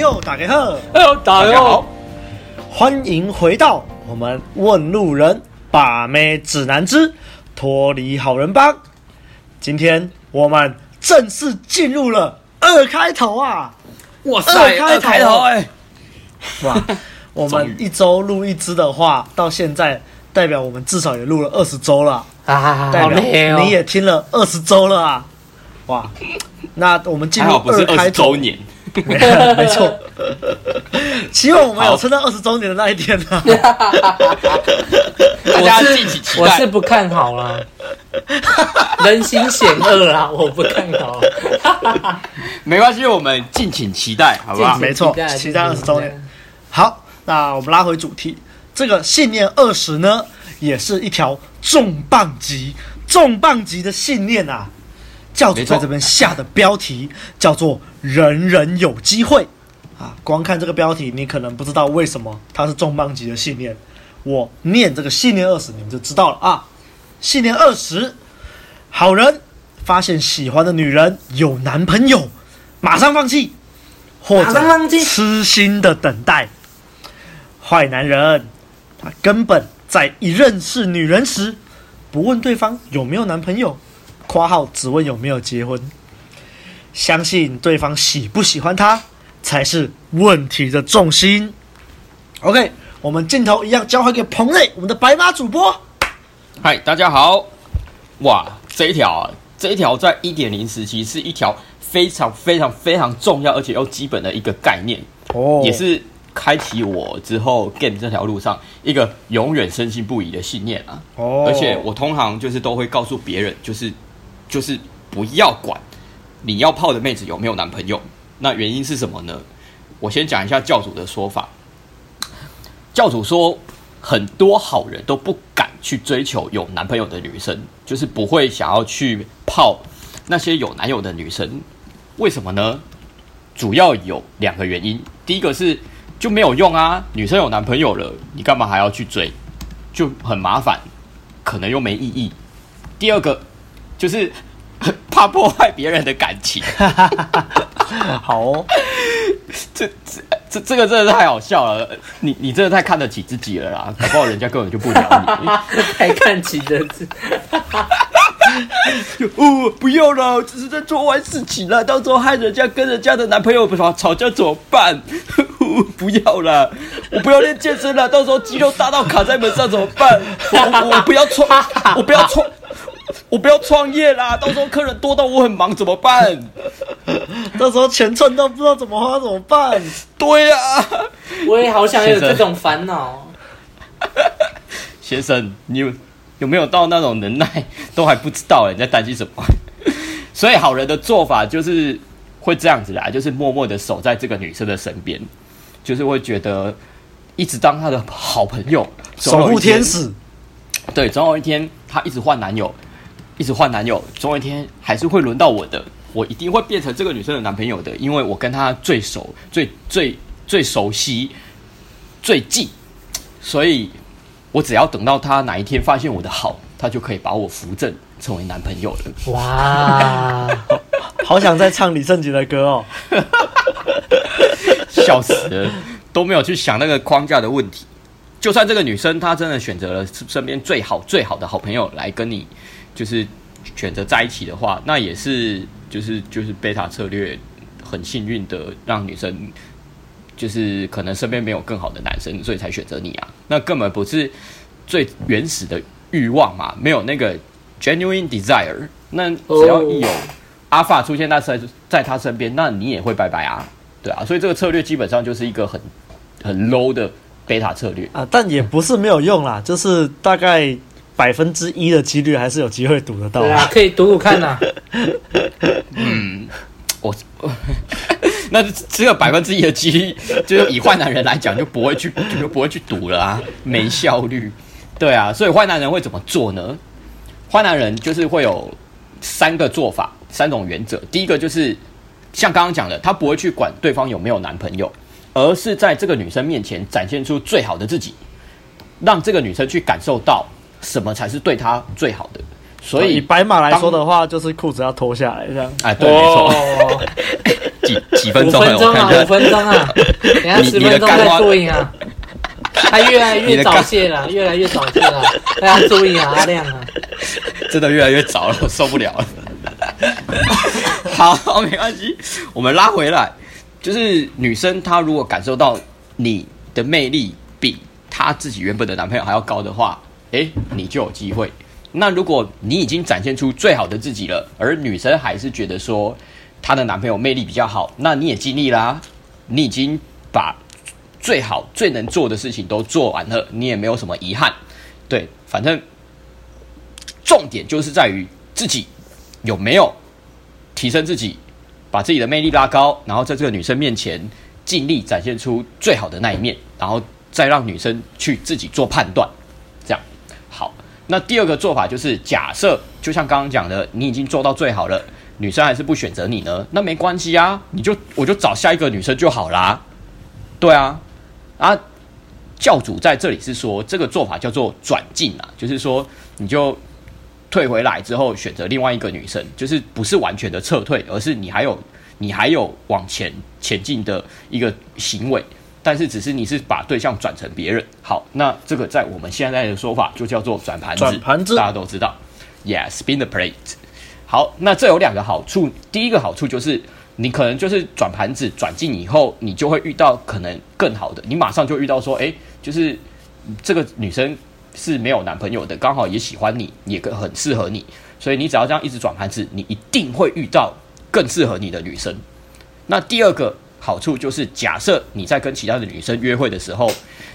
又打给贺，又打给好，欢迎回到我们问路人把妹指南之脱离好人帮。今天我们正式进入了二开头啊！哇塞，二开头哎！哇，我们一周录一支的话，到现在代表我们至少也录了二十周了啊！代表你也听了二十周了啊！哇，那我们进入二开头年。没错，希望我们有撑到二十周年的那一天呢。大家敬请期待。我是不看好啦，人心险恶啦，我不看好。没关系，我们敬请期待，好不好？没错，期待二十周年。好，那我们拉回主题，这个信念二十呢，也是一条重磅级、重磅级的信念啊。教主在这边下的标题叫做“人人有机会”啊，光看这个标题，你可能不知道为什么它是重磅级的信念。我念这个信念二十，你们就知道了啊。信念二十，好人发现喜欢的女人有男朋友，马上放弃，或者痴心的等待。坏男人，他根本在一认识女人时，不问对方有没有男朋友。括号只问有没有结婚，相信对方喜不喜欢他才是问题的重心。OK，我们镜头一样交还给彭磊，我们的白马主播。嗨，大家好。哇，这一条啊，这一条在一点零时期是一条非常非常非常重要而且又基本的一个概念哦，也是开启我之后 game 这条路上一个永远深信不疑的信念啊。哦，而且我通常就是都会告诉别人，就是。就是不要管你要泡的妹子有没有男朋友，那原因是什么呢？我先讲一下教主的说法。教主说，很多好人都不敢去追求有男朋友的女生，就是不会想要去泡那些有男友的女生。为什么呢？主要有两个原因。第一个是就没有用啊，女生有男朋友了，你干嘛还要去追？就很麻烦，可能又没意义。第二个。就是怕破坏别人的感情。好哦，这这这这个真的是太好笑了。你你真的太看得起自己了啦，搞不好人家根本就不鸟你。太看起人自哦，不要了，只是在做坏事情了，到时候害人家跟人家的男朋友吵吵架怎么办？不要了，我不要练健身了，到时候肌肉大到卡在门上怎么办？我我，不要穿，我不要创。我不要创业啦！到时候客人多到我很忙怎么办？到时候钱赚到不知道怎么花怎么办？对呀、啊，我也好想有这种烦恼。先生，你有有没有到那种能耐都还不知道？你在担心什么？所以好人的做法就是会这样子啦，就是默默的守在这个女生的身边，就是会觉得一直当她的好朋友，守护天使。对，总有一天她一直换男友。一直换男友，总有一天还是会轮到我的。我一定会变成这个女生的男朋友的，因为我跟她最熟、最最最熟悉、最近，所以我只要等到她哪一天发现我的好，她就可以把我扶正成为男朋友了。哇，好想再唱李圣杰的歌哦！笑死了，都没有去想那个框架的问题。就算这个女生她真的选择了身边最好最好的好朋友来跟你。就是选择在一起的话，那也是就是就是贝塔策略，很幸运的让女生就是可能身边没有更好的男生，所以才选择你啊。那根本不是最原始的欲望嘛，没有那个 genuine desire。那只要一有 alpha 出现在身在他身边，那你也会拜拜啊，对啊。所以这个策略基本上就是一个很很 low 的贝塔策略啊，但也不是没有用啦，就是大概。百分之一的几率还是有机会赌得到，对啊，可以赌赌看呐、啊。嗯，我 那只有百分之一的几率，就是以坏男人来讲，就不会去就不会去赌了啊，没效率。对啊，所以坏男人会怎么做呢？坏男人就是会有三个做法，三种原则。第一个就是像刚刚讲的，他不会去管对方有没有男朋友，而是在这个女生面前展现出最好的自己，让这个女生去感受到。什么才是对他最好的？所以以白马来说的话，就是裤子要脱下来这样。哎，对，没错。几几分钟？五分钟啊，五分钟啊，等下十分钟再注意啊。他越来越早泄了，越来越早泄了，大家注意啊，阿亮啊，真的越来越早了，我受不了了。好，没关系，我们拉回来，就是女生她如果感受到你的魅力比她自己原本的男朋友还要高的话，诶，你就有机会。那如果你已经展现出最好的自己了，而女生还是觉得说她的男朋友魅力比较好，那你也尽力啦，你已经把最好最能做的事情都做完了，你也没有什么遗憾。对，反正重点就是在于自己有没有提升自己，把自己的魅力拉高，然后在这个女生面前尽力展现出最好的那一面，然后再让女生去自己做判断。那第二个做法就是，假设就像刚刚讲的，你已经做到最好了，女生还是不选择你呢？那没关系啊，你就我就找下一个女生就好啦。对啊，啊，教主在这里是说这个做法叫做转进啊，就是说你就退回来之后选择另外一个女生，就是不是完全的撤退，而是你还有你还有往前前进的一个行为。但是只是你是把对象转成别人，好，那这个在我们现在的说法就叫做转盘子，转盘子大家都知道，Yes，spin the plate。好，那这有两个好处，第一个好处就是你可能就是转盘子转进以后，你就会遇到可能更好的，你马上就遇到说，哎，就是这个女生是没有男朋友的，刚好也喜欢你，也很适合你，所以你只要这样一直转盘子，你一定会遇到更适合你的女生。那第二个。好处就是，假设你在跟其他的女生约会的时候，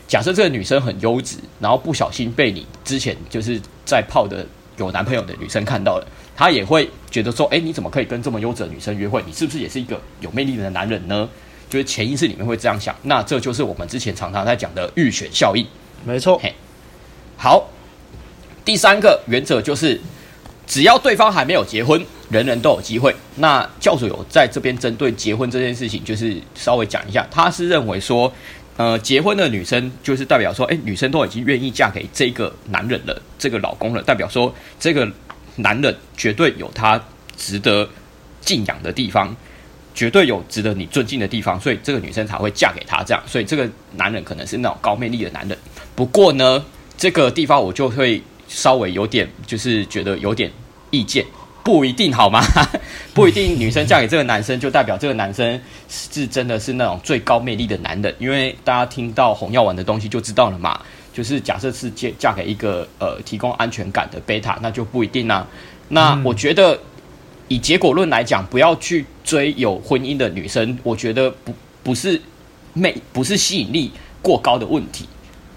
假设这个女生很优质，然后不小心被你之前就是在泡的有男朋友的女生看到了，她也会觉得说，哎，你怎么可以跟这么优质的女生约会？你是不是也是一个有魅力的男人呢？就是潜意识里面会这样想。那这就是我们之前常常在讲的预选效应。没错。嘿，好，第三个原则就是。只要对方还没有结婚，人人都有机会。那教主有在这边针对结婚这件事情，就是稍微讲一下。他是认为说，呃，结婚的女生就是代表说，诶，女生都已经愿意嫁给这个男人了，这个老公了，代表说这个男人绝对有他值得敬仰的地方，绝对有值得你尊敬的地方，所以这个女生才会嫁给他。这样，所以这个男人可能是那种高魅力的男人。不过呢，这个地方我就会。稍微有点，就是觉得有点意见，不一定好吗？不一定，女生嫁给这个男生就代表这个男生是真的是那种最高魅力的男人，因为大家听到红药丸的东西就知道了嘛。就是假设是嫁嫁给一个呃提供安全感的贝塔，那就不一定啦、啊。那我觉得以结果论来讲，不要去追有婚姻的女生，我觉得不不是魅不是吸引力过高的问题。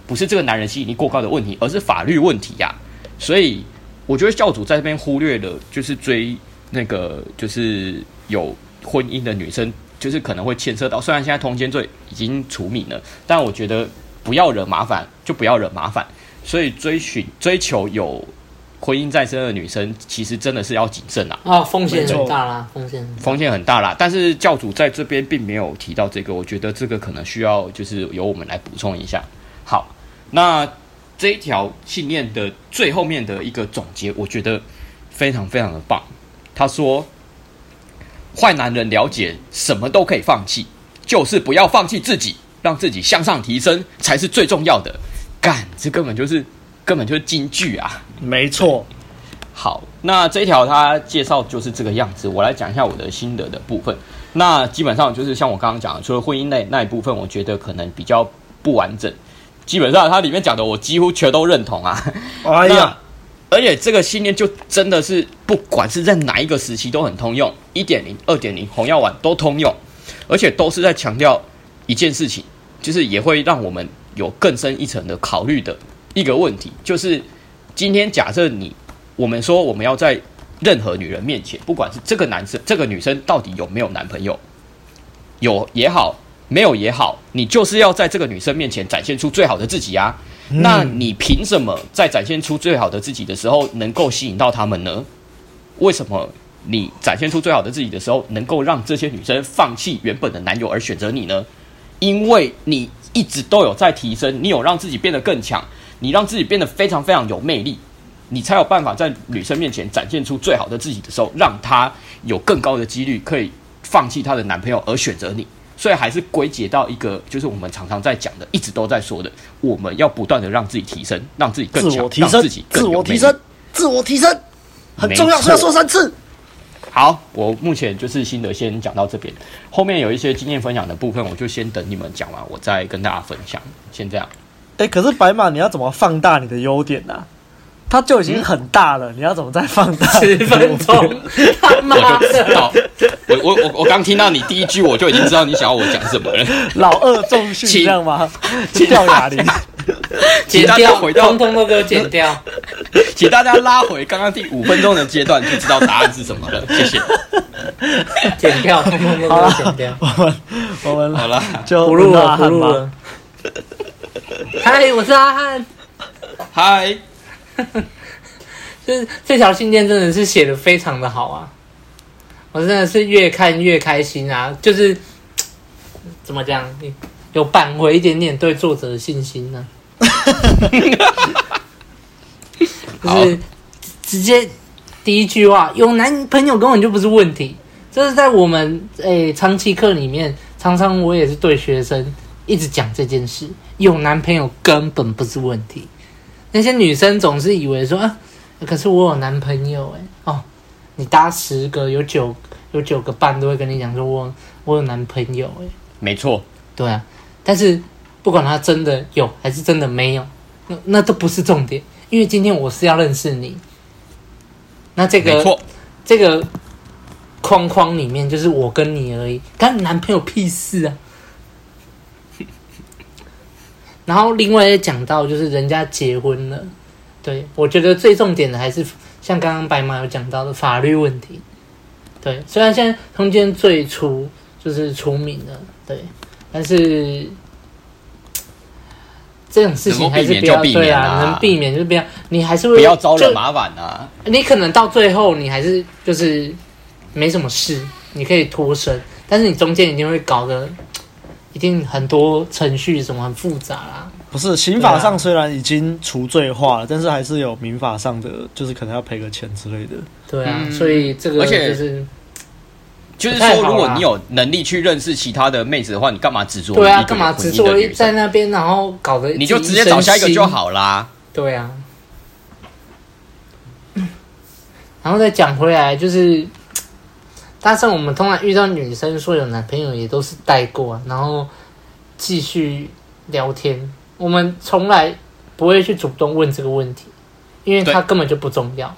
不是这个男人吸引力过高的问题，而是法律问题呀、啊。所以我觉得教主在这边忽略了，就是追那个就是有婚姻的女生，就是可能会牵涉到。虽然现在通奸罪已经除名了，但我觉得不要惹麻烦，就不要惹麻烦。所以追寻追求有婚姻在身的女生，其实真的是要谨慎啊！啊、哦，风险很大啦，风险风险很大啦。但是教主在这边并没有提到这个，我觉得这个可能需要就是由我们来补充一下。好。那这一条信念的最后面的一个总结，我觉得非常非常的棒。他说：“坏男人了解什么都可以放弃，就是不要放弃自己，让自己向上提升才是最重要的。”干，这根本就是根本就是金句啊！没错。好，那这一条他介绍就是这个样子。我来讲一下我的心得的部分。那基本上就是像我刚刚讲的，除了婚姻那那一部分，我觉得可能比较不完整。基本上，它里面讲的我几乎全都认同啊！哎呀，而且这个信念就真的是不管是在哪一个时期都很通用，一点零、二点零、红药丸都通用，而且都是在强调一件事情，就是也会让我们有更深一层的考虑的一个问题，就是今天假设你我们说我们要在任何女人面前，不管是这个男生、这个女生到底有没有男朋友，有也好。没有也好，你就是要在这个女生面前展现出最好的自己啊！嗯、那你凭什么在展现出最好的自己的时候能够吸引到他们呢？为什么你展现出最好的自己的时候能够让这些女生放弃原本的男友而选择你呢？因为你一直都有在提升，你有让自己变得更强，你让自己变得非常非常有魅力，你才有办法在女生面前展现出最好的自己的时候，让她有更高的几率可以放弃她的男朋友而选择你。所以还是归结到一个，就是我们常常在讲的，一直都在说的，我们要不断的让自己提升，让自己更强，让自己更自我提升，自我提升，很重要，是要说三次。好，我目前就是心得先讲到这边，后面有一些经验分享的部分，我就先等你们讲完，我再跟大家分享。先这样。哎、欸，可是白马，你要怎么放大你的优点呢、啊？它就已经很大了，嗯、你要怎么再放大 十分钟？他妈的！我我我我刚听到你第一句，我就已经知道你想要我讲什么了。老二重训，这样吗？掉哑铃，剪掉，通通都给我剪掉。请大家拉回刚刚第五分钟的阶段，就知道答案是什么了。谢谢。剪掉，通通都给我剪掉。我们我们好了，就不录了，不录了。嗨，我是阿汉。嗨。就是这条信件真的是写的非常的好啊，我真的是越看越开心啊！就是怎么讲，有扳回一点点对作者的信心呢、啊。就是直接第一句话，有男朋友根本就不是问题。这是在我们诶、欸、长期课里面，常常我也是对学生一直讲这件事，有男朋友根本不是问题。那些女生总是以为说啊，可是我有男朋友哎哦，你搭十个有九有九个半都会跟你讲说我我有男朋友哎，没错，对啊，但是不管他真的有还是真的没有，那那都不是重点，因为今天我是要认识你，那这个这个框框里面就是我跟你而已，跟男朋友屁事啊。然后另外也讲到，就是人家结婚了，对，我觉得最重点的还是像刚刚白马有讲到的法律问题。对，虽然现在通奸最初就是出名了，对，但是这种事情还是不要对啊，能避免就不要，你还是会不要招惹麻烦啊。你可能到最后你还是就是没什么事，你可以脱身，但是你中间一定会搞得。一定很多程序什么很复杂啦。不是刑法上虽然已经除罪化了，啊、但是还是有民法上的，就是可能要赔个钱之类的。对啊，嗯、所以这个就是，就是说，如果你有能力去认识其他的妹子的话，你干嘛执着？对啊，干嘛执着在那边，然后搞得你就直接找下一个就好啦。对啊，然后再讲回来就是。但是我们通常遇到女生说有男朋友，也都是带过啊，然后继续聊天。我们从来不会去主动问这个问题，因为它根本就不重要。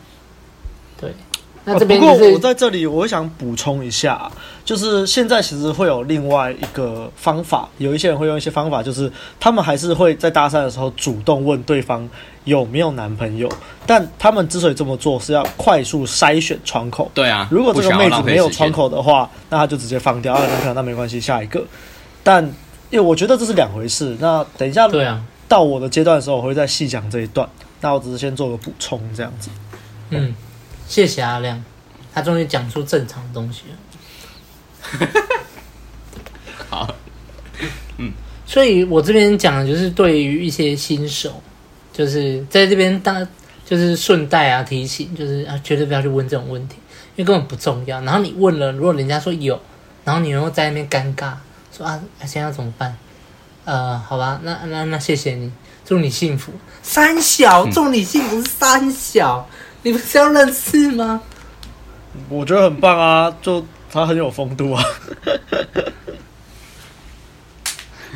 对。那这边、就是、不过我在这里，我想补充一下，就是现在其实会有另外一个方法，有一些人会用一些方法，就是他们还是会在搭讪的时候主动问对方有没有男朋友，但他们之所以这么做，是要快速筛选窗口。对啊，如果这个妹子没有窗口的话，那他就直接放掉，啊，男朋友那没关系，下一个。但因为我觉得这是两回事，那等一下对啊，到我的阶段的时候，我会再细讲这一段。那我只是先做个补充，这样子。嗯。谢谢阿亮，他终于讲出正常的东西了。好，嗯，所以我这边讲的就是对于一些新手，就是在这边当就是顺带啊提醒，就是啊绝对不要去问这种问题，因为根本不重要。然后你问了，如果人家说有，然后你又在那边尴尬，说啊现在要怎么办？呃，好吧，那那那谢谢你，祝你幸福。三小，祝你幸福。三小。嗯你不是要认识吗？我觉得很棒啊，就他很有风度啊。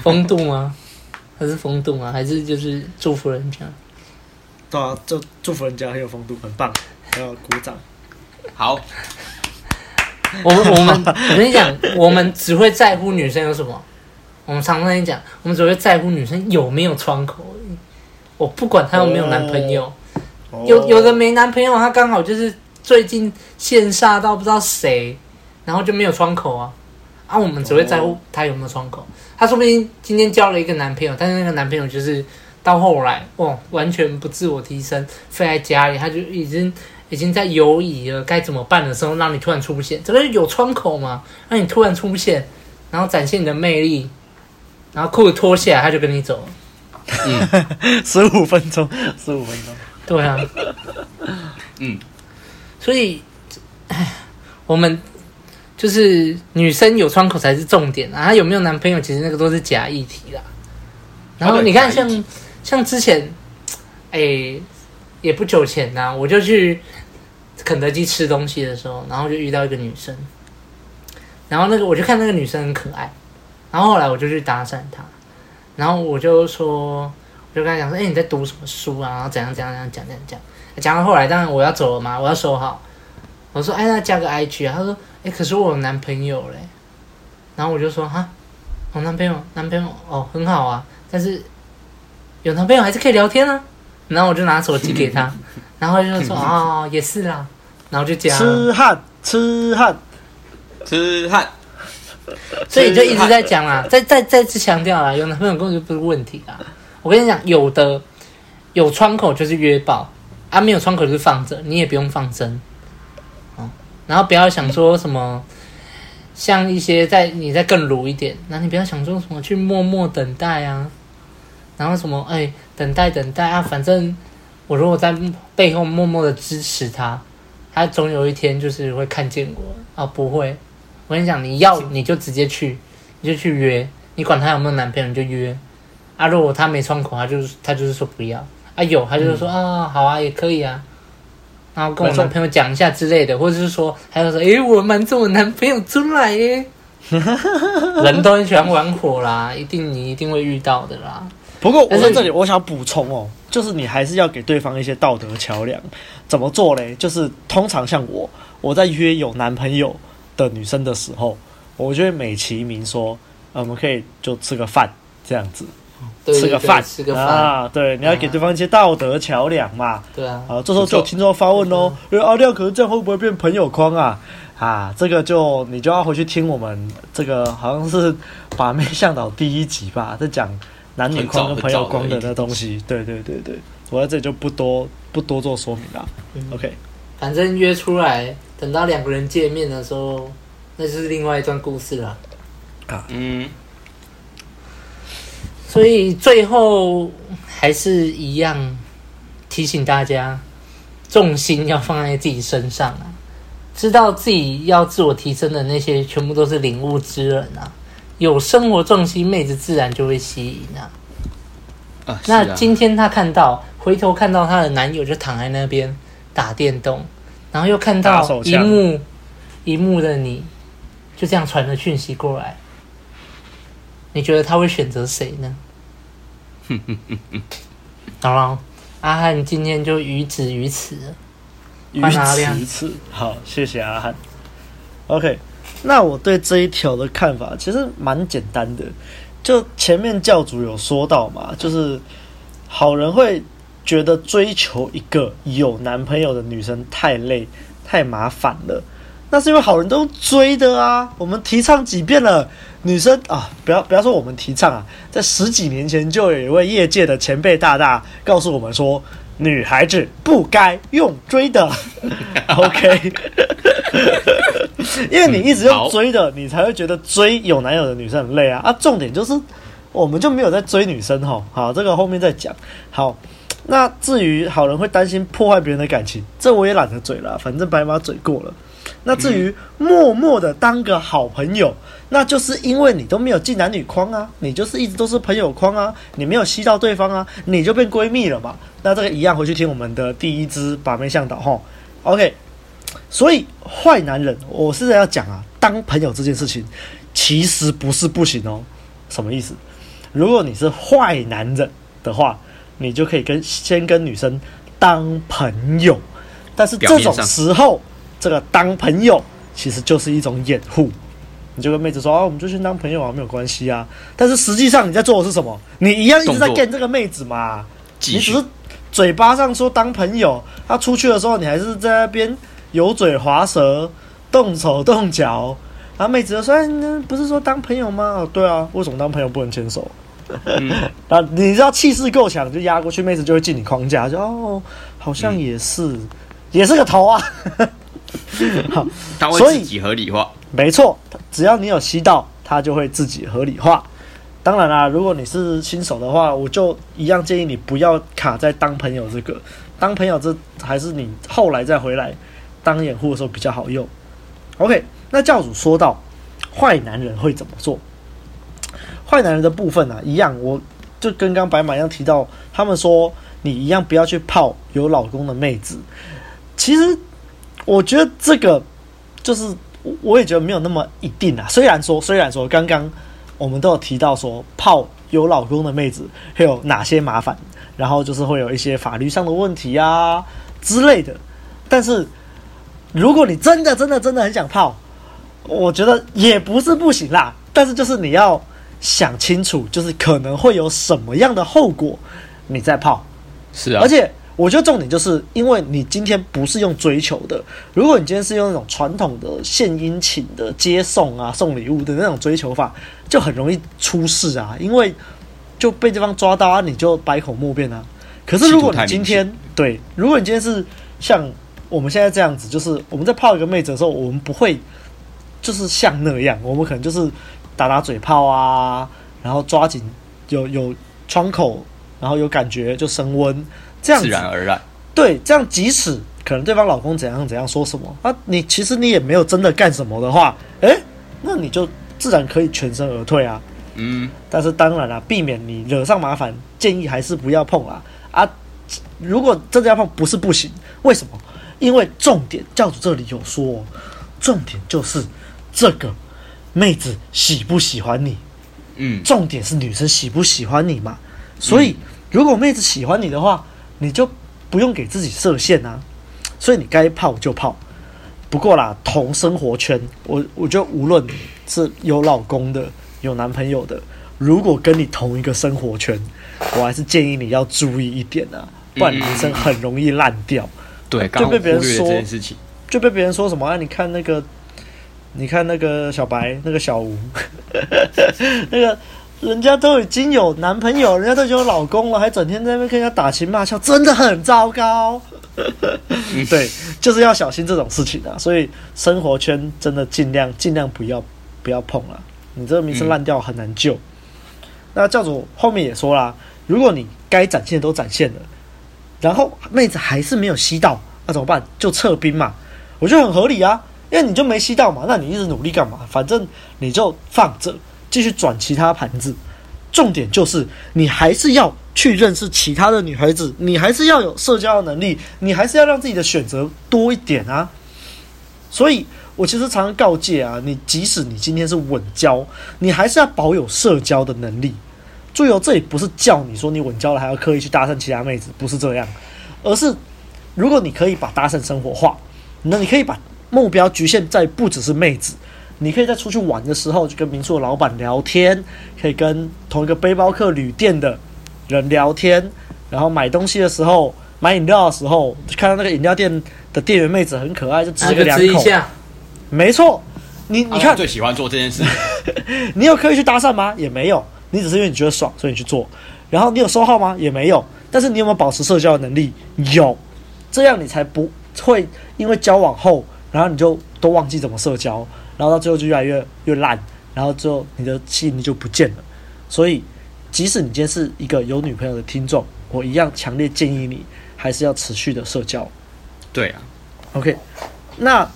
风度吗？还是风度吗？还是就是祝福人家？对啊，就祝福人家很有风度，很棒，要鼓掌。好，我们我们我跟你讲，我们只会在乎女生有什么。我们常常跟你讲，我们只会在乎女生有没有窗口。我不管她有没有男朋友。哦有有的没男朋友，她刚好就是最近羡煞到不知道谁，然后就没有窗口啊啊！我们只会在乎他有没有窗口。他说不定今天交了一个男朋友，但是那个男朋友就是到后来哦，完全不自我提升，废在家里，他就已经已经在犹豫了该怎么办的时候，让你突然出现，这个有窗口吗？让你突然出现，然后展现你的魅力，然后裤子脱下来，他就跟你走了。嗯，十五分钟，十五分钟。对啊，嗯，所以，哎，我们就是女生有窗口才是重点啊，她有没有男朋友，其实那个都是假议题啦。然后你看像，像像之前，哎、欸，也不久前呐、啊，我就去肯德基吃东西的时候，然后就遇到一个女生，然后那个我就看那个女生很可爱，然后后来我就去搭讪她，然后我就说，我就跟她讲说，哎、欸，你在读什么书啊？然后怎样怎样怎样讲讲讲，讲到后来，当然我要走了嘛，我要收好，我说，哎，那加个 IG 啊？她说，哎，可是我有男朋友嘞，然后我就说，哈，我男朋友，男朋友，哦，很好啊。但是有男朋友还是可以聊天啊，然后我就拿手机给他，然后就说哦，也是啦，然后就讲痴汉痴汉痴汉，所以就一直在讲啦，再再再次强调啦，有男朋友根本就不是问题啦。我跟你讲，有的有窗口就是约爆啊，没有窗口就是放着，你也不用放生，然后不要想说什么。像一些在你再更鲁一点，那你不要想说什么去默默等待啊，然后什么哎等待等待啊，反正我如果在背后默默的支持他，他总有一天就是会看见我啊，不会。我跟你讲，你要你就直接去，你就去约，你管他有没有男朋友你就约啊。如果他没窗口，他就是他就是说不要啊，有他就是说、嗯、啊好啊也可以啊。然后跟我男朋友讲一下之类的，或者是说，还有说，诶，我瞒着我男朋友出来耶。人都很喜欢玩火啦，一定你一定会遇到的啦。不过我在这里，我想补充哦，就是你还是要给对方一些道德桥梁。怎么做嘞？就是通常像我，我在约有男朋友的女生的时候，我就会美其名说，我们可以就吃个饭这样子。对吃个饭，吃个饭啊！对，你要给对方一些道德桥梁嘛。对啊。好，这时候就有听众发问喽，因为阿廖可能这样会不会变朋友框啊？啊，这个就你就要回去听我们这个好像是把妹向导第一集吧，在讲男女框跟朋友框的那东西。对对对对，我在这里就不多不多做说明了。嗯、OK，反正约出来，等到两个人见面的时候，那就是另外一段故事了。啊，嗯。所以最后还是一样提醒大家，重心要放在自己身上啊！知道自己要自我提升的那些，全部都是领悟之人啊！有生活重心，妹子自然就会吸引啊！啊，那今天她看到，回头看到她的男友就躺在那边打电动，然后又看到一幕一幕的你，就这样传了讯息过来。你觉得他会选择谁呢？哼哼哼哼，好了，阿汉今天就于此于此，于此于此。好，谢谢阿汉。OK，那我对这一条的看法其实蛮简单的，就前面教主有说到嘛，就是好人会觉得追求一个有男朋友的女生太累、太麻烦了。那是因为好人都追的啊！我们提倡几遍了，女生啊，不要不要说我们提倡啊，在十几年前就有一位业界的前辈大大告诉我们说，女孩子不该用追的。OK，因为你一直用追的，你才会觉得追有男友的女生很累啊！啊，重点就是我们就没有在追女生哈。好，这个后面再讲。好，那至于好人会担心破坏别人的感情，这我也懒得嘴了，反正白马嘴过了。那至于默默的当个好朋友，那就是因为你都没有进男女框啊，你就是一直都是朋友框啊，你没有吸到对方啊，你就变闺蜜了嘛。那这个一样回去听我们的第一支把妹向导哈。OK，所以坏男人，我是在要讲啊，当朋友这件事情其实不是不行哦。什么意思？如果你是坏男人的话，你就可以跟先跟女生当朋友，但是这种时候。这个当朋友其实就是一种掩护，你就跟妹子说啊，我们就先当朋友啊，没有关系啊。但是实际上你在做的是什么？你一样一直在跟这个妹子嘛，你只是嘴巴上说当朋友，他出去的时候你还是在那边油嘴滑舌、动手动脚。然后妹子就说：“哎，那不是说当朋友吗？”哦，对啊，为什么当朋友不能牵手？嗯、啊，你知道气势够强，就压过去，妹子就会进你框架，就哦，好像也是，嗯、也是个头啊。好，他会自己合理化。没错，只要你有吸到，他就会自己合理化。当然啦，如果你是新手的话，我就一样建议你不要卡在当朋友这个。当朋友这还是你后来再回来当掩护的时候比较好用。OK，那教主说到坏男人会怎么做？坏男人的部分呢、啊，一样，我就跟刚白马一样提到，他们说你一样不要去泡有老公的妹子。其实我觉得这个就是，我也觉得没有那么一定啊。虽然说，虽然说刚刚我们都有提到说泡有老公的妹子会有哪些麻烦，然后就是会有一些法律上的问题啊之类的。但是如果你真的真的真的很想泡，我觉得也不是不行啦。但是就是你要。想清楚，就是可能会有什么样的后果，你再泡。是啊，而且我觉得重点就是，因为你今天不是用追求的，如果你今天是用那种传统的献殷勤的接送啊、送礼物的那种追求法，就很容易出事啊，因为就被对方抓到啊，你就百口莫辩啊。可是如果你今天对，如果你今天是像我们现在这样子，就是我们在泡一个妹子的时候，我们不会就是像那样，我们可能就是。打打嘴炮啊，然后抓紧有有窗口，然后有感觉就升温，这样自然而然。对，这样即使可能对方老公怎样怎样说什么啊，你其实你也没有真的干什么的话，诶，那你就自然可以全身而退啊。嗯，但是当然了，避免你惹上麻烦，建议还是不要碰啦。啊，如果真的要碰，不是不行，为什么？因为重点教主这里有说，重点就是这个。妹子喜不喜欢你？嗯，重点是女生喜不喜欢你嘛。所以，如果妹子喜欢你的话，你就不用给自己设限啊。所以你该泡就泡。不过啦，同生活圈，我我觉得无论是有老公的、有男朋友的，如果跟你同一个生活圈，我还是建议你要注意一点啊，不然人生很容易烂掉。对，就被别人说这件事情，就被别人说什么？啊，你看那个。你看那个小白，那个小吴，那个人家都已经有男朋友，人家都已经有老公了，还整天在那边跟人家打情骂俏，真的很糟糕。对，就是要小心这种事情啊。所以生活圈真的尽量尽量不要不要碰了，你这个名声烂掉很难救。嗯、那教主后面也说啦，如果你该展现的都展现了，然后妹子还是没有吸到，那怎么办？就撤兵嘛，我觉得很合理啊。因为你就没吸到嘛，那你一直努力干嘛？反正你就放着，继续转其他盘子。重点就是你还是要去认识其他的女孩子，你还是要有社交的能力，你还是要让自己的选择多一点啊。所以我其实常常告诫啊，你即使你今天是稳交，你还是要保有社交的能力。注意哦，这里不是叫你说你稳交了还要刻意去搭讪其他妹子，不是这样，而是如果你可以把搭讪生活化，那你可以把。目标局限在不只是妹子，你可以在出去玩的时候就跟民宿的老板聊天，可以跟同一个背包客旅店的人聊天，然后买东西的时候，买饮料的时候，看到那个饮料店的店员妹子很可爱，就吃个两口。没错，你你看，最喜欢做这件事。你有刻意去搭讪吗？也没有，你只是因为你觉得爽，所以你去做。然后你有收号吗？也没有。但是你有没有保持社交的能力？有，这样你才不会因为交往后。然后你就都忘记怎么社交，然后到最后就越来越越烂，然后最后你的吸引力就不见了。所以，即使你今天是一个有女朋友的听众，我一样强烈建议你还是要持续的社交。对啊，OK。那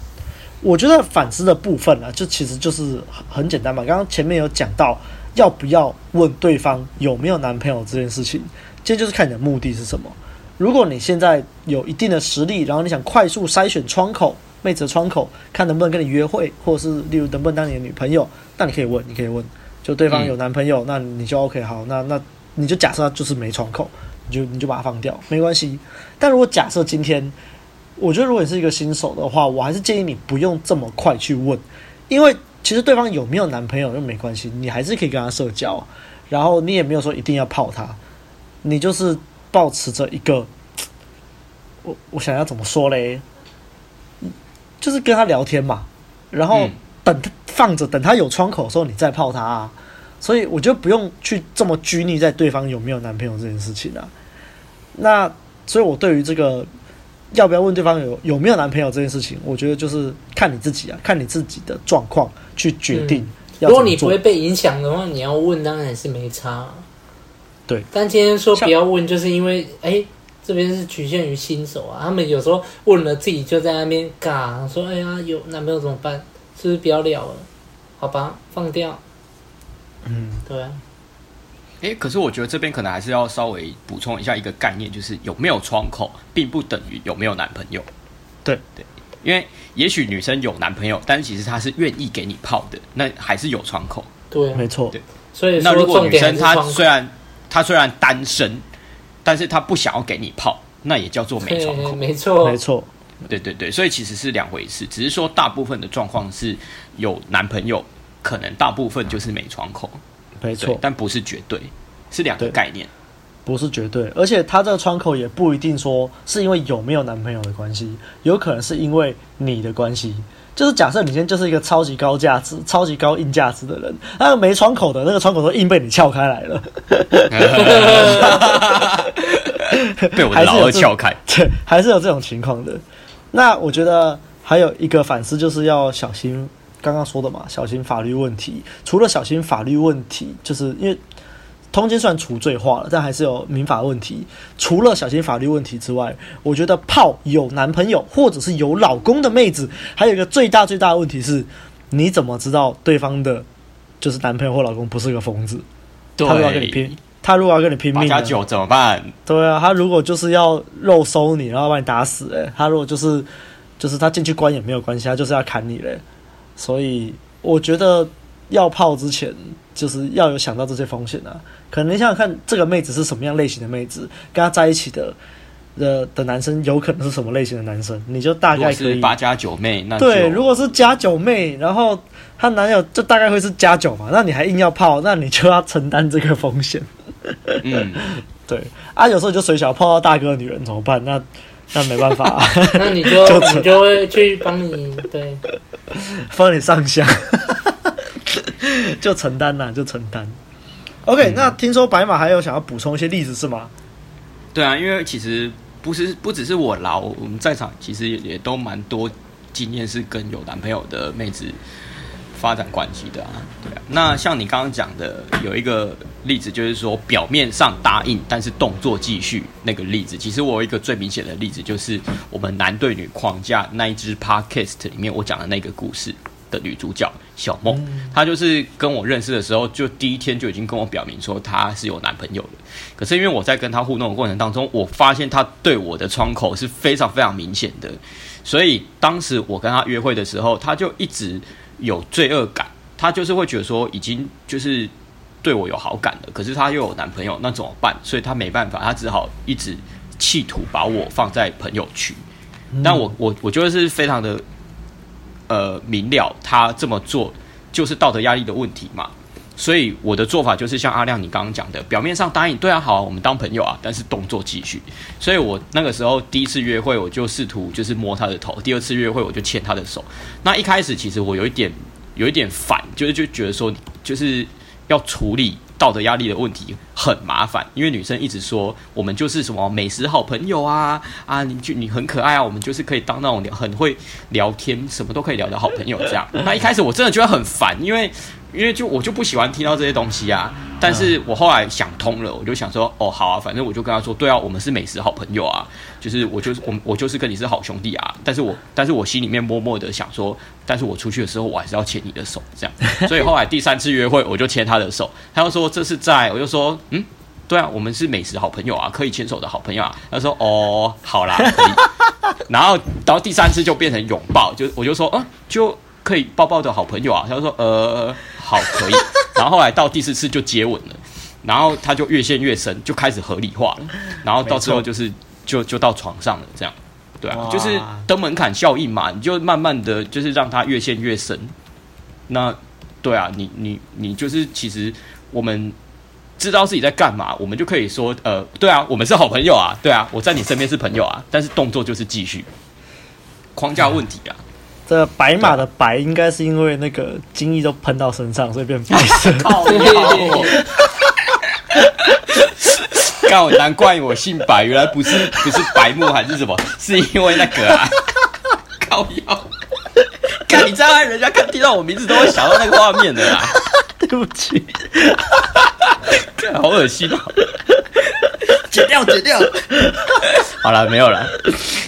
我觉得反思的部分呢，就其实就是很简单嘛。刚刚前面有讲到要不要问对方有没有男朋友这件事情，今天就是看你的目的是什么。如果你现在有一定的实力，然后你想快速筛选窗口。妹子的窗口，看能不能跟你约会，或者是例如能不能当你的女朋友，那你可以问，你可以问，就对方有男朋友，嗯、那你就 OK 好，那那你就假设他就是没窗口，你就你就把它放掉，没关系。但如果假设今天，我觉得如果你是一个新手的话，我还是建议你不用这么快去问，因为其实对方有没有男朋友又没关系，你还是可以跟他社交，然后你也没有说一定要泡他，你就是保持着一个，我我想要怎么说嘞？就是跟他聊天嘛，然后等他放着，等他有窗口的时候你再泡他啊。所以我觉得不用去这么拘泥在对方有没有男朋友这件事情啊。那所以，我对于这个要不要问对方有有没有男朋友这件事情，我觉得就是看你自己啊，看你自己的状况去决定。如果你不会被影响的话，你要问当然也是没差。对，但今天说不要问，就是因为哎。这边是局限于新手啊，他们有时候问了自己就在那边尬，说：“哎呀，有男朋友怎么办？”是不是不要聊了？好吧，放掉。嗯，对啊。哎，可是我觉得这边可能还是要稍微补充一下一个概念，就是有没有窗口，并不等于有没有男朋友。对对，因为也许女生有男朋友，但其实她是愿意给你泡的，那还是有窗口。对、啊，没错。对，所以那如果女生她虽然她虽然单身，但是他不想要给你泡，那也叫做没窗口。没错，没错。对对对，所以其实是两回事，只是说大部分的状况是有男朋友，可能大部分就是没窗口。没错，但不是绝对，是两个概念，不是绝对。而且他这个窗口也不一定说是因为有没有男朋友的关系，有可能是因为你的关系。就是假设你今天就是一个超级高价值、超级高硬价值的人，那个没窗口的那个窗口都硬被你撬开来了，被我的老二撬开，对，还是有这种情况的。那我觉得还有一个反思就是要小心。刚刚说的嘛，小心法律问题。除了小心法律问题，就是因为通奸算除罪化了，但还是有民法问题。除了小心法律问题之外，我觉得泡有男朋友或者是有老公的妹子，还有一个最大最大的问题是，你怎么知道对方的，就是男朋友或老公不是个疯子？他如果要跟你拼，他如果要跟你拼命，八加酒怎么办？对啊，他如果就是要肉收你，然后把你打死，诶，他如果就是就是他进去关也没有关系，他就是要砍你嘞。所以我觉得要泡之前，就是要有想到这些风险啊。可能你想想看，这个妹子是什么样类型的妹子，跟她在一起的的的男生有可能是什么类型的男生，你就大概可以。八加九妹，那对，如果是加九妹，然后她男友就大概会是加九嘛，那你还硬要泡，那你就要承担这个风险。嗯，对啊，有时候就随小泡到大哥的女人怎么办？那。那没办法、啊，那你就，就你就会去帮你对，帮你上香，就承担呐，就承担。OK，、嗯、那听说白马还有想要补充一些例子是吗？对啊，因为其实不是不只是我老，我们在场其实也也都蛮多经验是跟有男朋友的妹子。发展关系的啊，对啊。那像你刚刚讲的，有一个例子，就是说表面上答应，但是动作继续那个例子。其实我有一个最明显的例子，就是我们男对女框架那一支 podcast 里面我讲的那个故事的女主角小梦，她就是跟我认识的时候，就第一天就已经跟我表明说她是有男朋友的。可是因为我在跟她互动的过程当中，我发现她对我的窗口是非常非常明显的，所以当时我跟她约会的时候，她就一直。有罪恶感，她就是会觉得说已经就是对我有好感了，可是她又有男朋友，那怎么办？所以她没办法，她只好一直企图把我放在朋友区。但我我我觉得是非常的呃明了，他这么做就是道德压力的问题嘛。所以我的做法就是像阿亮你刚刚讲的，表面上答应对啊，好啊，我们当朋友啊，但是动作继续。所以我那个时候第一次约会，我就试图就是摸他的头；第二次约会，我就牵他的手。那一开始其实我有一点有一点烦，就是就觉得说就是要处理道德压力的问题很麻烦，因为女生一直说我们就是什么美食好朋友啊啊，你就你很可爱啊，我们就是可以当那种很会聊天，什么都可以聊的好朋友这样。那一开始我真的觉得很烦，因为。因为就我就不喜欢听到这些东西啊，但是我后来想通了，我就想说，哦，好啊，反正我就跟他说，对啊，我们是美食好朋友啊，就是我就是我我就是跟你是好兄弟啊，但是我但是我心里面默默的想说，但是我出去的时候我还是要牵你的手，这样，所以后来第三次约会我就牵他的手，他就说这是在，我就说，嗯，对啊，我们是美食好朋友啊，可以牵手的好朋友啊，他说，哦，好啦，可以，然后然后第三次就变成拥抱，就我就说，嗯，就可以抱抱的好朋友啊，他就说，呃。好，可以。然后后来到第四次就接吻了，然后他就越陷越深，就开始合理化了。然后到最后就是就就到床上了，这样，对啊，就是登门槛效应嘛，你就慢慢的就是让他越陷越深。那对啊，你你你就是其实我们知道自己在干嘛，我们就可以说呃，对啊，我们是好朋友啊，对啊，我在你身边是朋友啊，但是动作就是继续框架问题啊。这白马的白应该是因为那个精液都喷到身上，所以变白 色。靠！看我难怪我姓白，原来不是不是白目还是什么，是因为那个啊，靠腰。看你这样，人家看听到我名字都会想到那个画面的啦。对不起，好恶心啊！剪掉，剪掉。好了，没有了。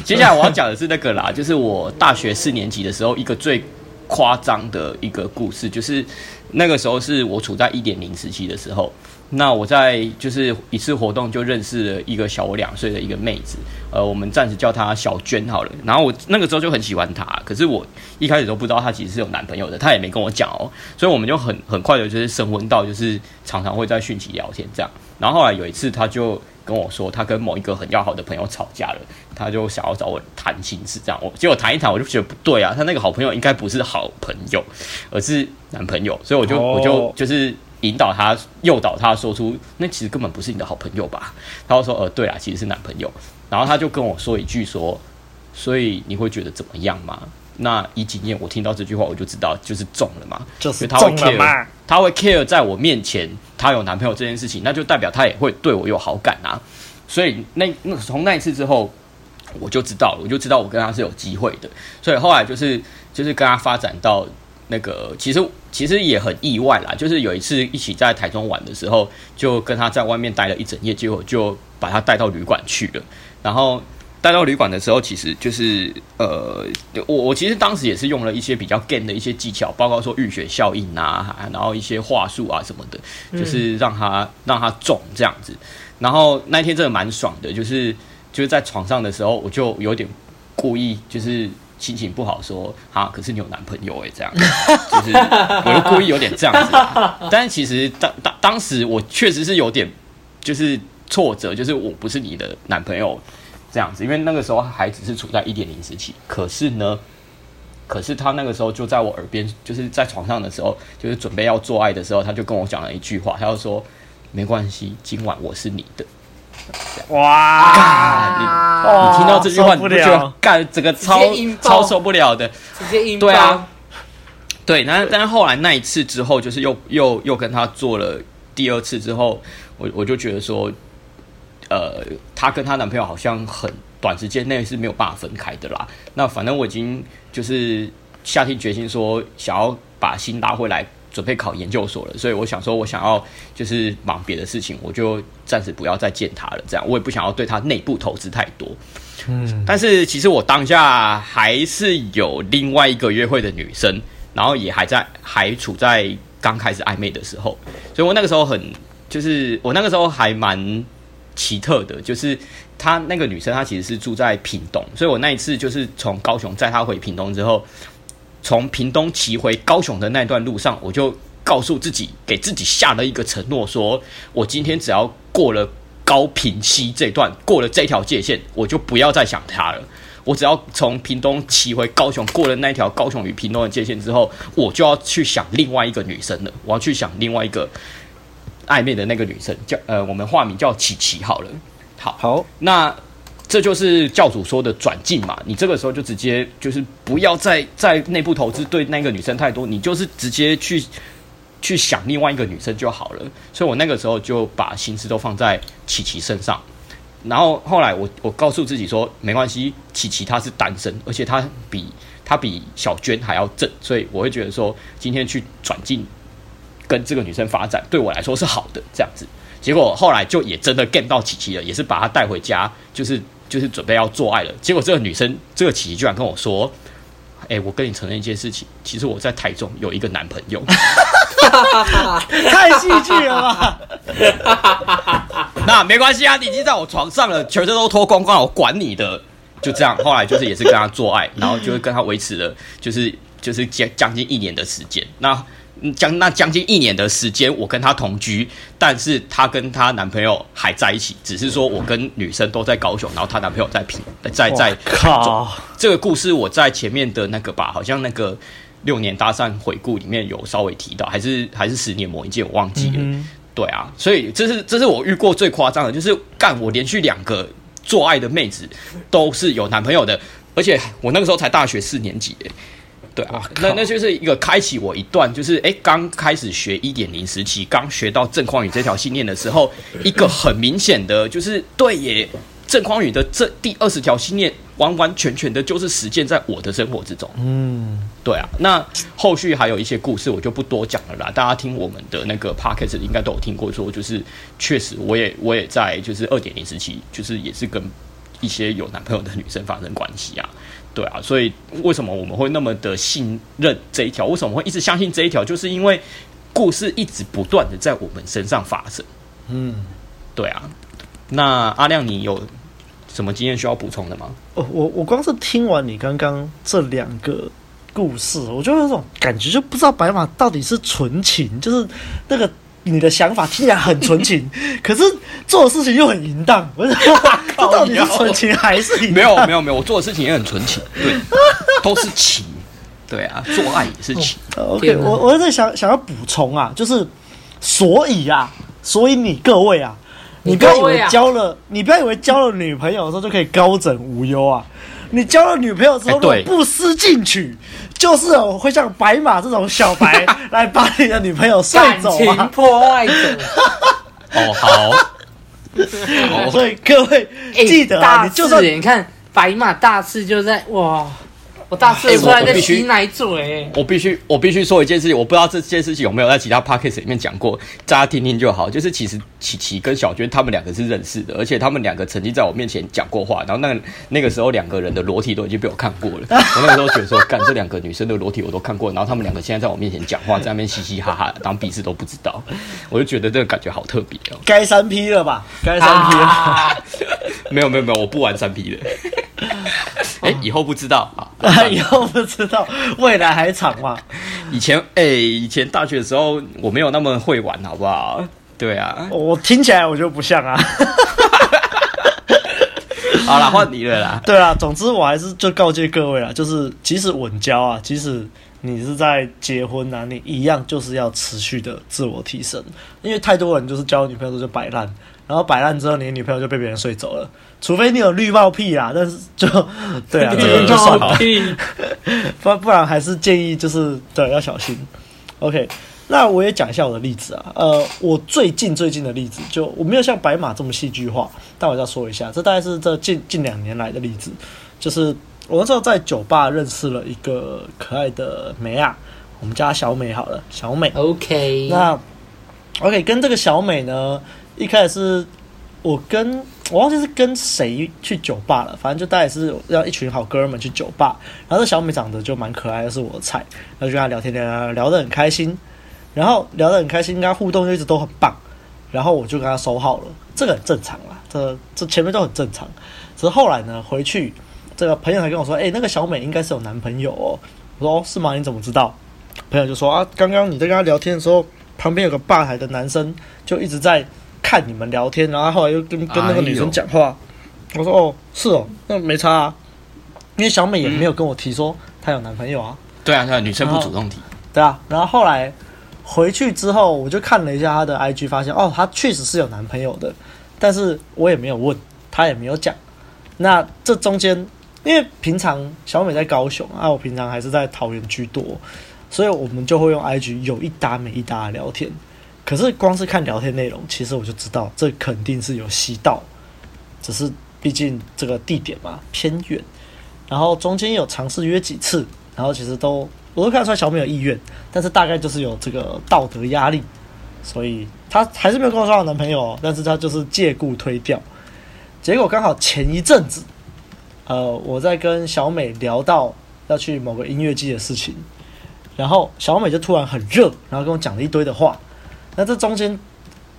接下来我要讲的是那个啦，就是我大学四年级的时候，一个最夸张的一个故事，就是那个时候是我处在一点零时期的时候。那我在就是一次活动就认识了一个小我两岁的一个妹子，呃，我们暂时叫她小娟好了。然后我那个时候就很喜欢她，可是我一开始都不知道她其实是有男朋友的，她也没跟我讲哦，所以我们就很很快的就是升温到就是常常会在讯息聊天这样。然后后来有一次，她就跟我说，她跟某一个很要好的朋友吵架了，她就想要找我谈心事这样。我结果谈一谈，我就觉得不对啊，她那个好朋友应该不是好朋友，而是男朋友，所以我就我就就是。引导他，诱导他说出，那其实根本不是你的好朋友吧？他就说，呃，对啊，其实是男朋友。然后他就跟我说一句说，所以你会觉得怎么样吗？那以经验，我听到这句话，我就知道就是中了嘛，就是中了嘛。他会 care 在我面前他有男朋友这件事情，那就代表他也会对我有好感啊。所以那那从那一次之后，我就知道了，我就知道我跟他是有机会的。所以后来就是就是跟他发展到。那个其实其实也很意外啦，就是有一次一起在台中玩的时候，就跟他在外面待了一整夜，结果就把他带到旅馆去了。然后带到旅馆的时候，其实就是呃，我我其实当时也是用了一些比较 game 的一些技巧，包括说浴血效应啊，然后一些话术啊什么的，就是让他让他中这样子。然后那天真的蛮爽的，就是就是在床上的时候，我就有点故意就是。心情不好，说啊，可是你有男朋友哎，这样，就是我就故意有点这样子。但是其实当当当时我确实是有点就是挫折，就是我不是你的男朋友这样子，因为那个时候还只是处在一点零时期。可是呢，可是他那个时候就在我耳边，就是在床上的时候，就是准备要做爱的时候，他就跟我讲了一句话，他就说没关系，今晚我是你的。哇！你，你听到这句话，你不觉得干整个超超受不了的？直接硬对啊，对。那但是后来那一次之后，就是又又又跟他做了第二次之后，我我就觉得说，呃，她跟她男朋友好像很短时间内是没有办法分开的啦。那反正我已经就是下定决心说，想要把心拉回来。准备考研究所了，所以我想说，我想要就是忙别的事情，我就暂时不要再见他了。这样，我也不想要对他内部投资太多。嗯，但是其实我当下还是有另外一个约会的女生，然后也还在还处在刚开始暧昧的时候，所以我那个时候很就是我那个时候还蛮奇特的，就是她那个女生她其实是住在屏东，所以我那一次就是从高雄载她回屏东之后。从屏东骑回高雄的那段路上，我就告诉自己，给自己下了一个承诺，说我今天只要过了高屏溪这段，过了这条界线，我就不要再想他了。我只要从屏东骑回高雄，过了那条高雄与屏东的界线之后，我就要去想另外一个女生了。我要去想另外一个暧昧的那个女生，叫呃，我们化名叫琪琪好了。好，好，那。这就是教主说的转进嘛，你这个时候就直接就是不要再在内部投资对那个女生太多，你就是直接去去想另外一个女生就好了。所以我那个时候就把心思都放在琪琪身上，然后后来我我告诉自己说，没关系，琪琪她是单身，而且她比她比小娟还要正，所以我会觉得说今天去转进跟这个女生发展对我来说是好的这样子。结果后来就也真的 get 到琪琪了，也是把她带回家，就是。就是准备要做爱了，结果这个女生，这个琪琪居然跟我说：“哎、欸，我跟你承认一件事情，其实我在台中有一个男朋友。”太戏剧了吧？那没关系啊，你已经在我床上了，全身都脱光光，我管你的。就这样，后来就是也是跟他做爱，然后就是跟他维持了，就是就是将将近一年的时间。那。将那将近一年的时间，我跟她同居，但是她跟她男朋友还在一起，只是说我跟女生都在高雄，然后她男朋友在平在在靠。这个故事我在前面的那个吧，好像那个六年搭讪回顾里面有稍微提到，还是还是十年磨一剑，我忘记了。嗯、对啊，所以这是这是我遇过最夸张的，就是干我连续两个做爱的妹子都是有男朋友的，而且我那个时候才大学四年级诶。对啊，那那就是一个开启我一段，就是哎，刚开始学一点零时期，刚学到郑匡宇这条信念的时候，一个很明显的，就是对耶，郑匡宇的这第二十条信念，完完全全的就是实践在我的生活之中。嗯，对啊，那后续还有一些故事，我就不多讲了啦。大家听我们的那个 podcast 应该都有听过，说就是确实我也我也在就是二点零时期，就是也是跟一些有男朋友的女生发生关系啊。对啊，所以为什么我们会那么的信任这一条？为什么会一直相信这一条？就是因为故事一直不断的在我们身上发生。嗯，对啊。那阿亮，你有什么经验需要补充的吗？哦，我我光是听完你刚刚这两个故事，我就有种感觉，就不知道白马到底是纯情，就是那个。你的想法听起来很纯情，可是做的事情又很淫荡。我说，这到底是纯情还是淫？没有没有没有，我做的事情也很纯情，对，都是情。对啊，做爱也是情。哦、OK，我我在想想要补充啊，就是所以啊，所以你各位啊，你不要以为交了，你不要以为交了女朋友的时候就可以高枕无忧啊。你交了女朋友之后，不思进取，就是会像白马这种小白 来把你的女朋友睡走啊，感情破坏者。哦，好。所以各位记得啊，你就算你看白马大刺就在哇。我大四出来在吸奶嘴，我必须我必须说一件事情，我不知道这件事情有没有在其他 podcast 里面讲过，大家听听就好。就是其实琪琪跟小娟他们两个是认识的，而且他们两个曾经在我面前讲过话。然后那个那个时候两个人的裸体都已经被我看过了，我那个时候觉得说，干这两个女生的裸体我都看过，然后他们两个现在在我面前讲话，在那边嘻嘻哈哈，当彼此都不知道，我就觉得这个感觉好特别哦。该三 P 了吧？该三 P 了？啊、没有没有没有，我不玩三 P 的。哎、欸，以后不知道啊，以后不知道，未来还长嘛。以前哎、欸，以前大学的时候我没有那么会玩，好不好？对啊，我听起来我就不像啊。好啦，换你了啦。对啊，总之我还是就告诫各位啊，就是即使稳交啊，即使你是在结婚啊，你一样就是要持续的自我提升，因为太多人就是交女朋友就摆烂。然后摆烂之后，你的女朋友就被别人睡走了。除非你有绿帽癖啦，但是就 对啊，这个就算了。不不然还是建议就是对要小心。OK，那我也讲一下我的例子啊。呃，我最近最近的例子，就我没有像白马这么戏剧化，但我要说一下，这大概是这近近两年来的例子。就是我那时候在酒吧认识了一个可爱的美啊，我们叫她小美好了，小美。OK，那 OK 跟这个小美呢。一开始是我跟我忘记是跟谁去酒吧了，反正就大概是要一群好哥们去酒吧。然后这小美长得就蛮可爱的，是我的菜。然后就跟她聊天聊聊聊得很开心，然后聊得很开心，跟她互动就一直都很棒。然后我就跟她收号了，这个很正常啦，这这前面都很正常。只是后来呢，回去这个朋友还跟我说：“哎，那个小美应该是有男朋友哦。”我说：“哦，是吗？你怎么知道？”朋友就说：“啊，刚刚你在跟她聊天的时候，旁边有个吧台的男生就一直在。”看你们聊天，然后后来又跟跟那个女生讲话，哎、我说哦是哦，那没差啊，因为小美也没有跟我提说她有男朋友啊。对啊，对啊，女生不主动提。对啊，然后后来回去之后，我就看了一下她的 IG，发现哦，她确实是有男朋友的，但是我也没有问，她也没有讲。那这中间，因为平常小美在高雄啊，我平常还是在桃园居多，所以我们就会用 IG 有一搭没一搭的聊天。可是光是看聊天内容，其实我就知道这肯定是有吸到，只是毕竟这个地点嘛偏远，然后中间有尝试约几次，然后其实都我都看出来小美有意愿，但是大概就是有这个道德压力，所以她还是没有跟我说她男朋友，但是她就是借故推掉。结果刚好前一阵子，呃，我在跟小美聊到要去某个音乐季的事情，然后小美就突然很热，然后跟我讲了一堆的话。那这中间，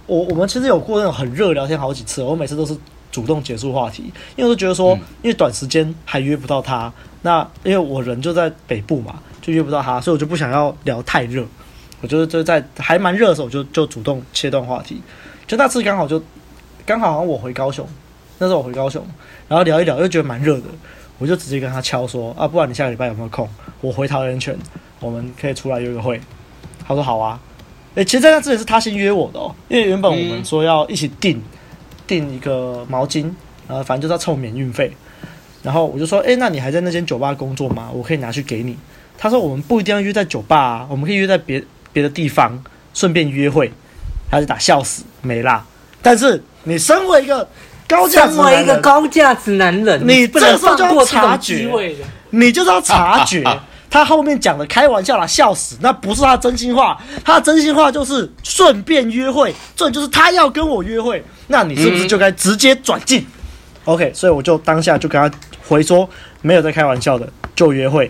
我我们其实有过那种很热聊天好几次，我每次都是主动结束话题，因为我都觉得说，因为短时间还约不到他，那因为我人就在北部嘛，就约不到他，所以我就不想要聊太热，我觉得就在还蛮热的时候，我就就主动切断话题。就那次刚好就刚好好像我回高雄，那时候我回高雄，然后聊一聊又觉得蛮热的，我就直接跟他敲说啊，不然你下个礼拜有没有空？我回桃园泉，我们可以出来约个会。他说好啊。诶、欸，其实在那之前是他先约我的哦，因为原本我们说要一起订订一个毛巾，然后反正就是要凑免运费，然后我就说，诶、欸，那你还在那间酒吧工作吗？我可以拿去给你。他说我们不一定要约在酒吧啊，我们可以约在别别的地方，顺便约会。他就打笑死没啦。但是你身为一个高价值，身为一个高价值男人，你这时候就要察觉，你就是要察觉。他后面讲的开玩笑啦，笑死，那不是他真心话，他的真心话就是顺便约会，这就是他要跟我约会，那你是不是就该直接转进？OK，所以我就当下就跟他回说没有在开玩笑的，就约会。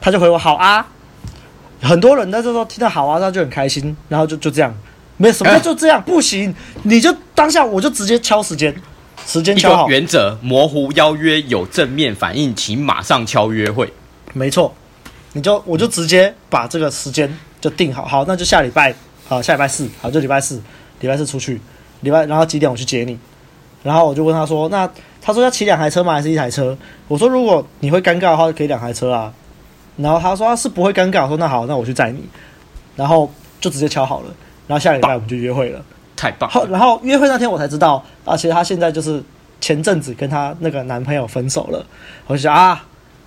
他就回我好啊。很多人在这时候听到好啊，他就很开心，然后就就这样，没什么就这样，不行，你就当下我就直接敲时间，时间敲好。原则模糊邀约有正面反应，请马上敲约会。没错，你就我就直接把这个时间就定好，好，那就下礼拜，好，下礼拜四，好，就礼拜四，礼拜四出去，礼拜然后几点我去接你，然后我就问他说，那他说要骑两台车吗？还是一台车？我说如果你会尴尬的话，可以两台车啊。然后他说他是不会尴尬，我说那好，那我去载你，然后就直接敲好了，然后下礼拜我们就约会了，太棒。后然后约会那天我才知道，啊，其实他现在就是前阵子跟他那个男朋友分手了，我就想啊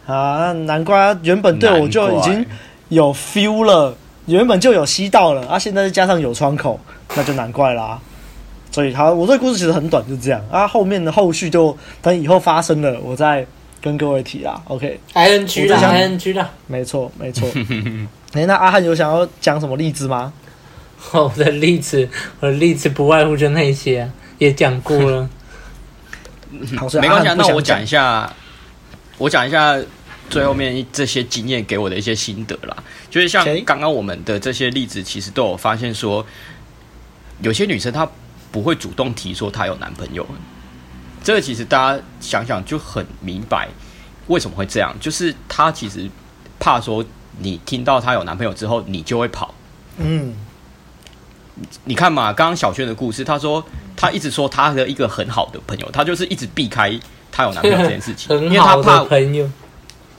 啊，难怪原本对我就已经有 feel 了，原本就有吸到了，啊，现在再加上有窗口，那就难怪啦。所以他我这个故事其实很短，就这样啊，后面的后续就等以后发生了，我再。跟各位提啦，OK，I N G 啦，I N G 啦，没错没错。哎、欸，那阿汉有想要讲什么例子吗？我的例子，我的例子不外乎就那些、啊，也讲过了。好，没关系、啊，那我讲一下，我讲一下最后面这些经验给我的一些心得啦。就是像刚刚我们的这些例子，其实都有发现说，有些女生她不会主动提说她有男朋友。这个其实大家想想就很明白，为什么会这样？就是她其实怕说你听到她有男朋友之后，你就会跑。嗯，你看嘛，刚刚小轩的故事，她说她一直说她的一个很好的朋友，她就是一直避开她有男朋友这件事情，因为她怕朋友，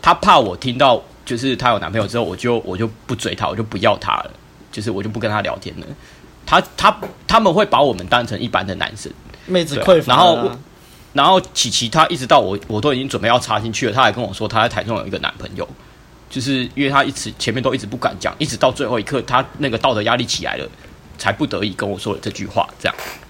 她怕我听到就是她有男朋友之后，我就我就不追她，我就不要她了，就是我就不跟她聊天了。她她他们会把我们当成一般的男生，妹子匮乏，然后。然后琪琪她一直到我我都已经准备要插进去了，她还跟我说她在台中有一个男朋友，就是因为她一直前面都一直不敢讲，一直到最后一刻她那个道德压力起来了，才不得已跟我说了这句话。这样，对。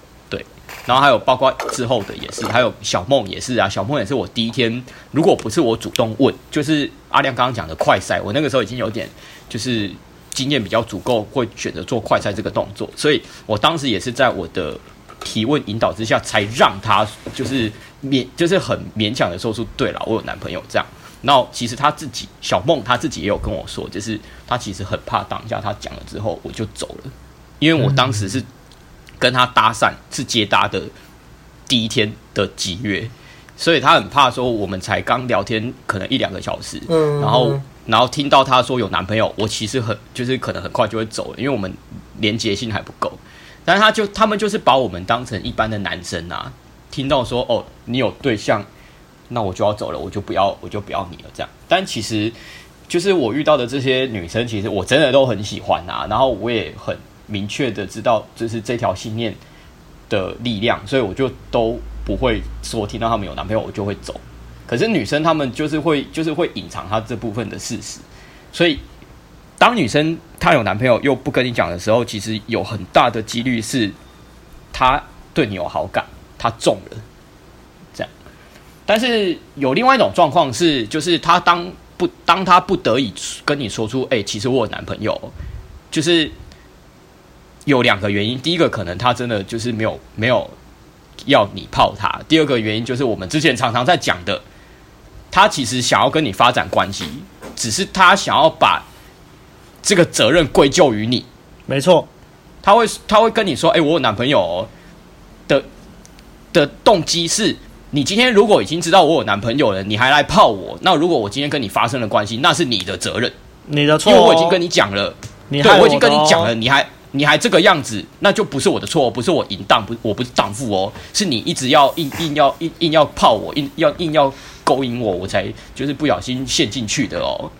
然后还有包括之后的也是，还有小梦也是啊，小梦也是我第一天，如果不是我主动问，就是阿亮刚刚讲的快赛，我那个时候已经有点就是经验比较足够，会选择做快赛这个动作，所以我当时也是在我的。提问引导之下，才让他就是勉，就是很勉强的说出对了，我有男朋友这样。然后其实他自己小梦他自己也有跟我说，就是他其实很怕当下他讲了之后我就走了，因为我当时是跟他搭讪，是接搭的第一天的几月，所以他很怕说我们才刚聊天可能一两个小时，嗯然后然后听到他说有男朋友，我其实很就是可能很快就会走了，因为我们连结性还不够。但是他就他们就是把我们当成一般的男生啊，听到说哦你有对象，那我就要走了，我就不要我就不要你了这样。但其实就是我遇到的这些女生，其实我真的都很喜欢啊，然后我也很明确的知道就是这条信念的力量，所以我就都不会说听到他们有男朋友我就会走。可是女生她们就是会就是会隐藏她这部分的事实，所以。当女生她有男朋友又不跟你讲的时候，其实有很大的几率是她对你有好感，她中了，这样。但是有另外一种状况是，就是她当不当她不得已跟你说出，哎、其实我有男朋友，就是有两个原因。第一个可能他真的就是没有没有要你泡他；第二个原因就是我们之前常常在讲的，他其实想要跟你发展关系，只是他想要把。这个责任归咎于你，没错，他会他会跟你说：“哎，我有男朋友哦。”的的动机是，你今天如果已经知道我有男朋友了，你还来泡我，那如果我今天跟你发生了关系，那是你的责任，你的错，因为我已经跟你讲了，你对，我已经跟你讲了，你还你还这个样子，那就不是我的错，不是我淫荡，不，我不是荡妇哦，是你一直要硬硬要硬硬要泡我，硬要硬要勾引我，我才就是不小心陷进去的哦，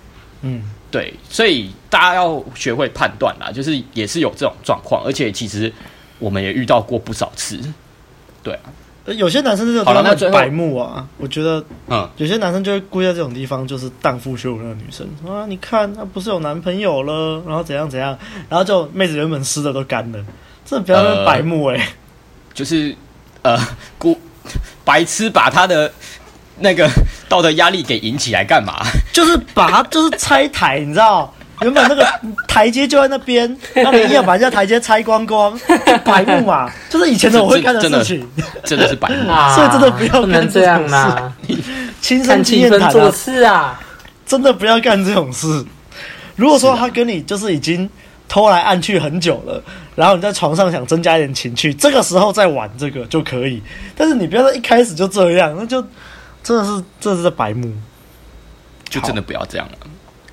嗯。对，所以大家要学会判断啦，就是也是有这种状况，而且其实我们也遇到过不少次。对啊，有些男生就是很白目啊，我觉得，嗯，有些男生就会故意在这种地方就是荡妇羞辱那个女生啊，你看她不是有男朋友了，然后怎样怎样，然后就妹子原本湿的都干了，这不要那白目哎、欸呃，就是呃，故白痴把他的。那个道德压力给引起来干嘛？就是把他就是拆台，你知道？原本那个台阶就在那边，那你硬要把人家台阶拆光光，白目嘛？就是以前的我会干的事情，真的，真的是白目，所以真的不要干这样啊！亲身经验谈做事啊，真的不要干这种事。如果说他跟你就是已经偷来暗去很久了，然后你在床上想增加一点情趣，这个时候再玩这个就可以。但是你不要在一开始就这样，那就真的是这是在白目，就真的不要这样了。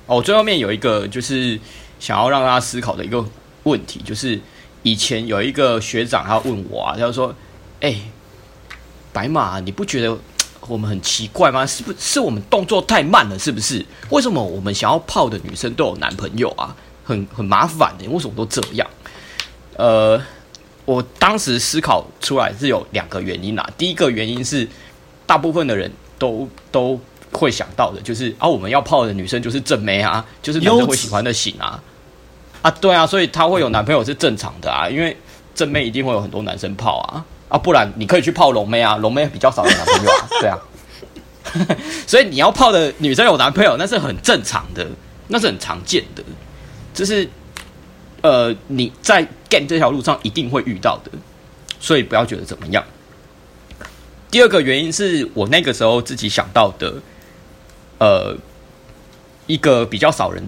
哦，最后面有一个就是想要让大家思考的一个问题，就是以前有一个学长他问我啊，他说：“哎、白马，你不觉得？”我们很奇怪吗？是不是我们动作太慢了？是不是？为什么我们想要泡的女生都有男朋友啊？很很麻烦的，为什么都这样？呃，我当时思考出来是有两个原因啦。第一个原因是，大部分的人都都会想到的，就是啊，我们要泡的女生就是正妹啊，就是男生会喜欢的型啊。啊，对啊，所以她会有男朋友是正常的啊，因为正妹一定会有很多男生泡啊。啊，不然你可以去泡龙妹啊，龙妹比较少有男朋友啊，对啊，所以你要泡的女生有男朋友，那是很正常的，那是很常见的，就是呃你在 game 这条路上一定会遇到的，所以不要觉得怎么样。第二个原因是我那个时候自己想到的，呃，一个比较少人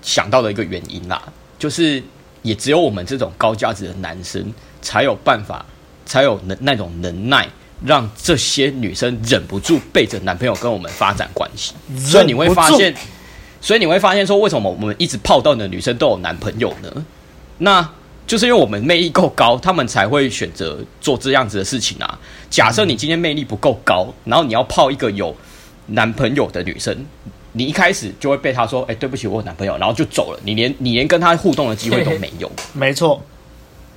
想到的一个原因啦，就是也只有我们这种高价值的男生才有办法。才有能那种能耐，让这些女生忍不住背着男朋友跟我们发展关系。所以你会发现，所以你会发现说，为什么我们一直泡到的女生都有男朋友呢？那就是因为我们魅力够高，他们才会选择做这样子的事情啊。假设你今天魅力不够高，然后你要泡一个有男朋友的女生，你一开始就会被他说：“哎，对不起，我有男朋友。”然后就走了，你连你连跟他互动的机会都没有。没错，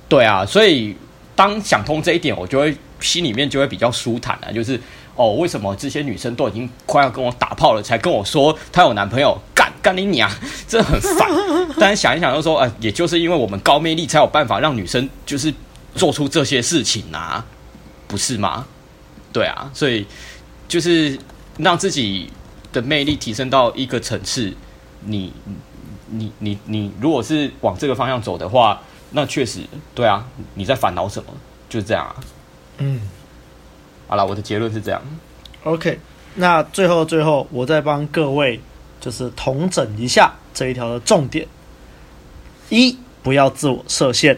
对啊，所以。当想通这一点，我就会心里面就会比较舒坦了。就是哦，为什么这些女生都已经快要跟我打炮了，才跟我说她有男朋友？干干你娘，真的很烦。但是想一想，就说，哎、呃，也就是因为我们高魅力，才有办法让女生就是做出这些事情啊，不是吗？对啊，所以就是让自己的魅力提升到一个层次。你你你你，如果是往这个方向走的话。那确实，对啊，你在烦恼什么？就是这样啊。嗯，好了，我的结论是这样。OK，那最后最后，我再帮各位就是统整一下这一条的重点：一，不要自我设限；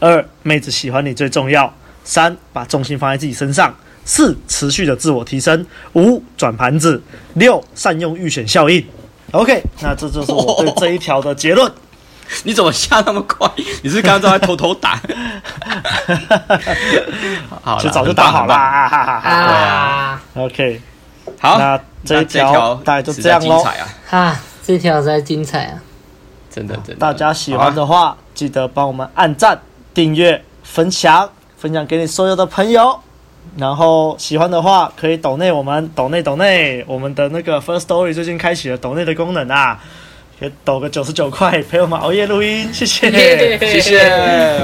二，妹子喜欢你最重要；三，把重心放在自己身上；四，持续的自我提升；五，转盘子；六，善用预选效应。OK，那这就是我对这一条的结论。你怎么下那么快？你是刚刚在偷偷打？好，就早就打好了。啊，OK，好，那这一条大概就这样喽。啊，这条实在精彩啊！真的，真的。大家喜欢的话，记得帮我们按赞、订阅、分享，分享给你所有的朋友。然后喜欢的话，可以抖内我们抖内抖内我们的那个 First Story 最近开启了抖内的功能啊。可以抖个九十九块陪我们熬夜录音，谢谢，谢谢，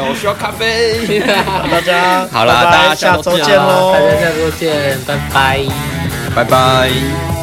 我需要咖啡，大家好了，大家下周见喽，大家下周见，拜拜，拜拜。